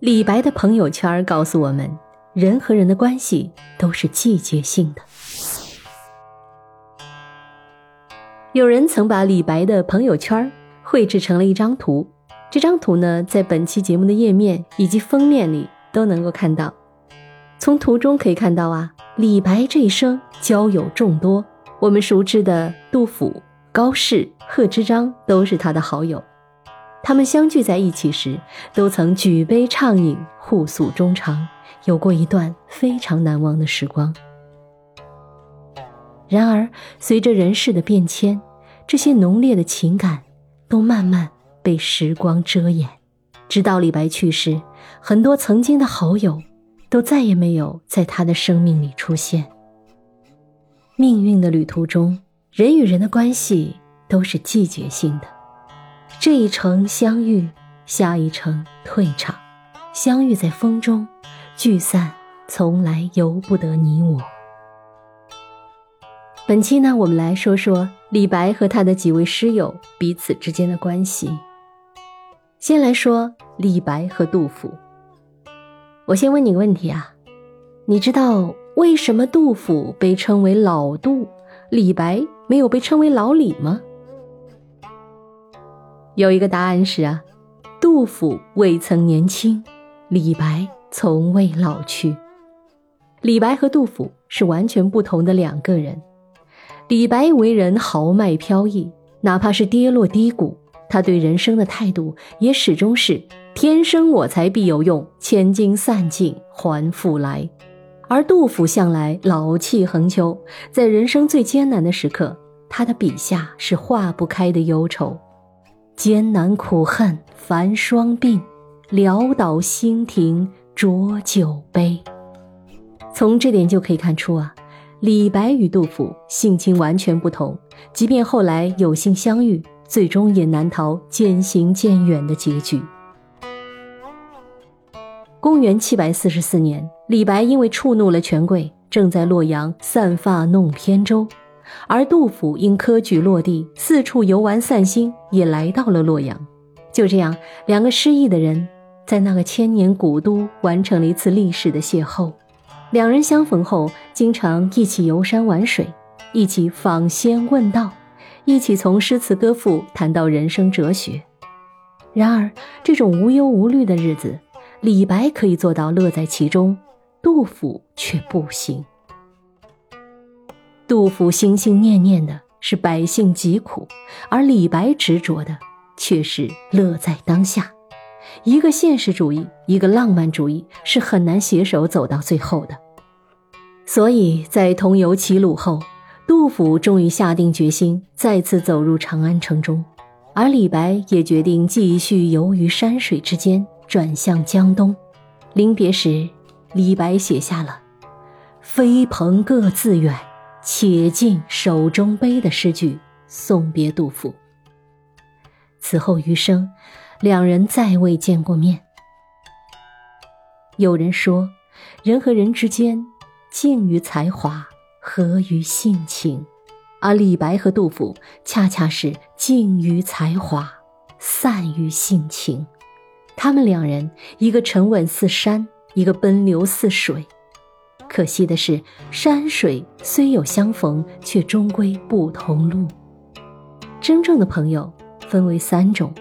李白的朋友圈告诉我们，人和人的关系都是季节性的。有人曾把李白的朋友圈绘制成了一张图，这张图呢，在本期节目的页面以及封面里都能够看到。从图中可以看到啊，李白这一生交友众多，我们熟知的杜甫、高适、贺知章都是他的好友。他们相聚在一起时，都曾举杯畅饮，互诉衷肠，有过一段非常难忘的时光。然而，随着人世的变迁，这些浓烈的情感都慢慢被时光遮掩。直到李白去世，很多曾经的好友，都再也没有在他的生命里出现。命运的旅途中，人与人的关系都是季节性的。这一程相遇，下一程退场，相遇在风中，聚散从来由不得你我。本期呢，我们来说说李白和他的几位诗友彼此之间的关系。先来说李白和杜甫。我先问你个问题啊，你知道为什么杜甫被称为老杜，李白没有被称为老李吗？有一个答案是啊，杜甫未曾年轻，李白从未老去。李白和杜甫是完全不同的两个人。李白为人豪迈飘逸，哪怕是跌落低谷，他对人生的态度也始终是“天生我材必有用，千金散尽还复来”。而杜甫向来老气横秋，在人生最艰难的时刻，他的笔下是化不开的忧愁。艰难苦恨繁霜鬓，潦倒新停浊酒杯。从这点就可以看出啊，李白与杜甫性情完全不同，即便后来有幸相遇，最终也难逃渐行渐远的结局。公元七百四十四年，李白因为触怒了权贵，正在洛阳散发弄扁舟。而杜甫因科举落地，四处游玩散心，也来到了洛阳。就这样，两个失意的人在那个千年古都完成了一次历史的邂逅。两人相逢后，经常一起游山玩水，一起访仙问道，一起从诗词歌赋谈到人生哲学。然而，这种无忧无虑的日子，李白可以做到乐在其中，杜甫却不行。杜甫心心念念的是百姓疾苦，而李白执着的却是乐在当下。一个现实主义，一个浪漫主义，是很难携手走到最后的。所以在同游齐鲁后，杜甫终于下定决心再次走入长安城中，而李白也决定继续游于山水之间，转向江东。临别时，李白写下了“飞蓬各自远”。且尽手中杯的诗句送别杜甫。此后余生，两人再未见过面。有人说，人和人之间，静于才华，和于性情，而李白和杜甫恰恰是静于才华，散于性情。他们两人，一个沉稳似山，一个奔流似水。可惜的是，山水虽有相逢，却终归不同路。真正的朋友分为三种：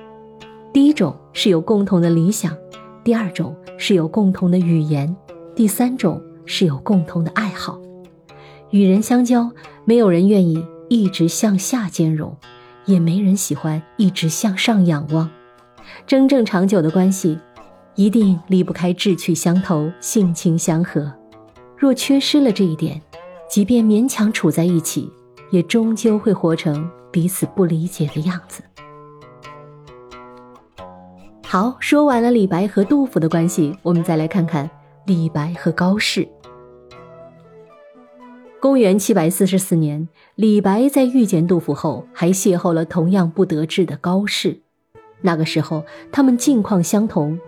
第一种是有共同的理想，第二种是有共同的语言，第三种是有共同的爱好。与人相交，没有人愿意一直向下兼容，也没人喜欢一直向上仰望。真正长久的关系，一定离不开志趣相投、性情相合。若缺失了这一点，即便勉强处在一起，也终究会活成彼此不理解的样子。好，说完了李白和杜甫的关系，我们再来看看李白和高适。公元七百四十四年，李白在遇见杜甫后，还邂逅了同样不得志的高适。那个时候，他们境况相同，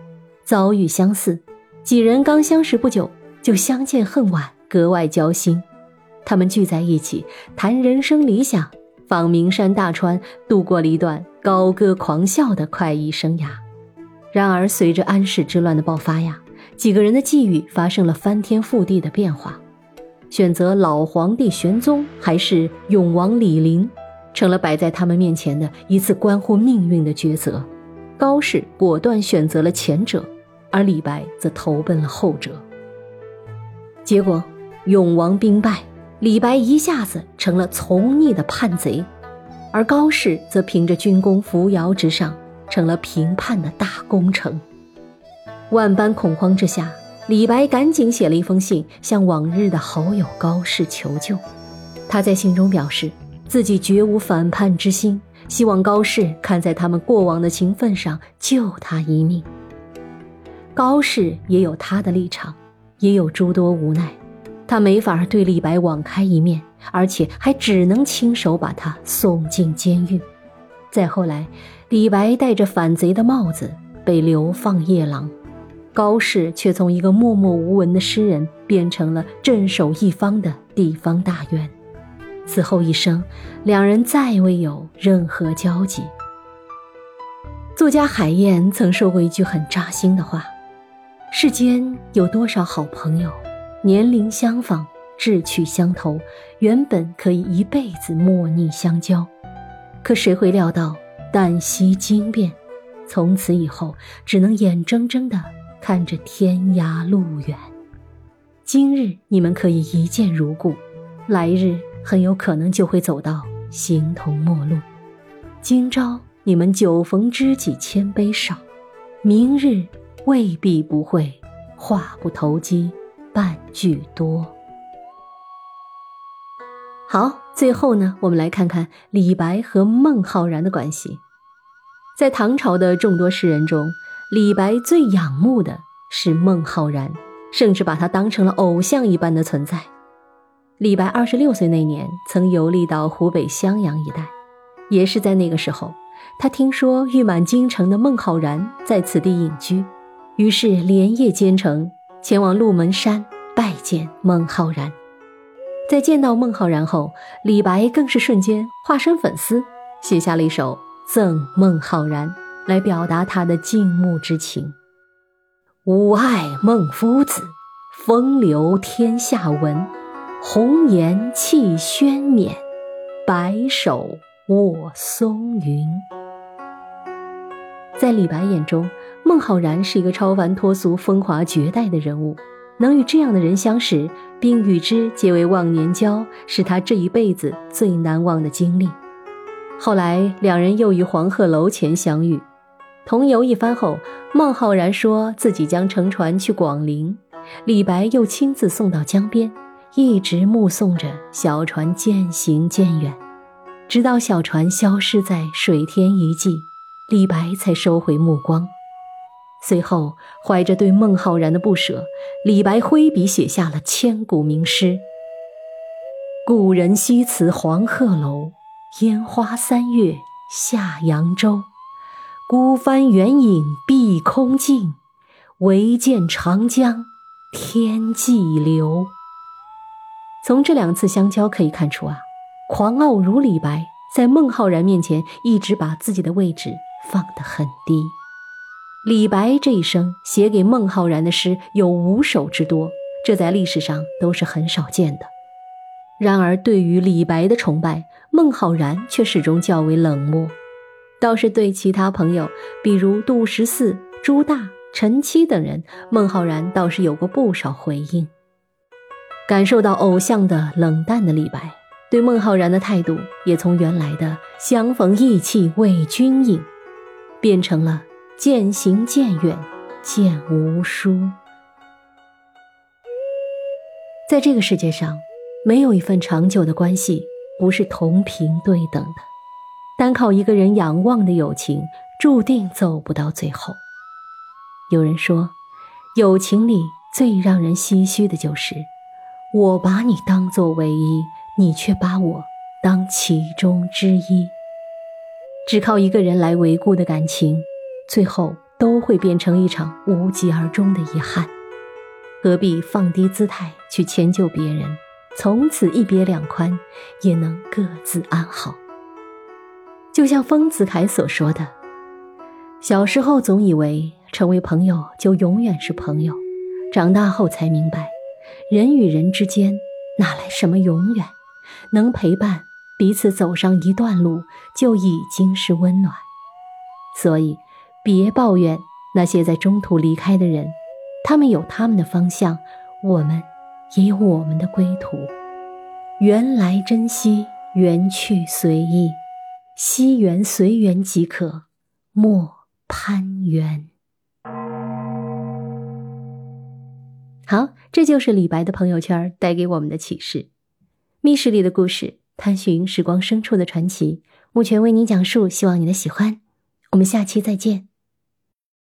遭遇相似，几人刚相识不久。就相见恨晚，格外交心。他们聚在一起谈人生理想，访名山大川，度过了一段高歌狂笑的快意生涯。然而，随着安史之乱的爆发呀，几个人的际遇发生了翻天覆地的变化。选择老皇帝玄宗还是永王李璘，成了摆在他们面前的一次关乎命运的抉择。高适果断选择了前者，而李白则投奔了后者。结果，永王兵败，李白一下子成了从逆的叛贼，而高适则凭着军功扶摇直上。成了平叛的大功臣。万般恐慌之下，李白赶紧写了一封信，向往日的好友高适求救。他在信中表示，自己绝无反叛之心，希望高适看在他们过往的情分上救他一命。高适也有他的立场，也有诸多无奈，他没法对李白网开一面，而且还只能亲手把他送进监狱。再后来。李白戴着反贼的帽子被流放夜郎，高适却从一个默默无闻的诗人变成了镇守一方的地方大员。此后一生，两人再未有任何交集。作家海燕曾说过一句很扎心的话：“世间有多少好朋友，年龄相仿，志趣相投，原本可以一辈子莫逆相交，可谁会料到？”旦夕惊变，从此以后只能眼睁睁地看着天涯路远。今日你们可以一见如故，来日很有可能就会走到形同陌路。今朝你们酒逢知己千杯少，明日未必不会话不投机半句多。好。最后呢，我们来看看李白和孟浩然的关系。在唐朝的众多诗人中，李白最仰慕的是孟浩然，甚至把他当成了偶像一般的存在。李白二十六岁那年，曾游历到湖北襄阳一带，也是在那个时候，他听说誉满京城的孟浩然在此地隐居，于是连夜兼程前往鹿门山拜见孟浩然。在见到孟浩然后，李白更是瞬间化身粉丝，写下了一首《赠孟浩然》，来表达他的敬慕之情。吾爱孟夫子，风流天下闻。红颜弃轩冕，白首卧松云。在李白眼中，孟浩然是一个超凡脱俗、风华绝代的人物。能与这样的人相识，并与之结为忘年交，是他这一辈子最难忘的经历。后来，两人又于黄鹤楼前相遇，同游一番后，孟浩然说自己将乘船去广陵，李白又亲自送到江边，一直目送着小船渐行渐远，直到小船消失在水天一际，李白才收回目光。随后，怀着对孟浩然的不舍，李白挥笔写下了千古名诗：“故人西辞黄鹤楼，烟花三月下扬州。孤帆远影碧空尽，唯见长江天际流。”从这两次相交可以看出啊，狂傲如李白，在孟浩然面前一直把自己的位置放得很低。李白这一生写给孟浩然的诗有五首之多，这在历史上都是很少见的。然而，对于李白的崇拜，孟浩然却始终较为冷漠。倒是对其他朋友，比如杜十四、朱大、陈七等人，孟浩然倒是有过不少回应。感受到偶像的冷淡的李白，对孟浩然的态度也从原来的相逢意气为君饮，变成了。渐行渐远，渐无书。在这个世界上，没有一份长久的关系不是同频对等的。单靠一个人仰望的友情，注定走不到最后。有人说，友情里最让人唏嘘的就是，我把你当作唯一，你却把我当其中之一。只靠一个人来维护的感情。最后都会变成一场无疾而终的遗憾，何必放低姿态去迁就别人？从此一别两宽，也能各自安好。就像丰子恺所说的：“小时候总以为成为朋友就永远是朋友。长大后才明白，人与人之间哪来什么永远？能陪伴彼此走上一段路，就已经是温暖。所以，别抱怨那些在中途离开的人，他们有他们的方向，我们也有我们的归途。缘来珍惜，缘去随意，惜缘随缘即可，莫攀缘。好，这就是李白的朋友圈带给我们的启示。密室里的故事，探寻时光深处的传奇。目前为您讲述，希望你的喜欢。我们下期再见。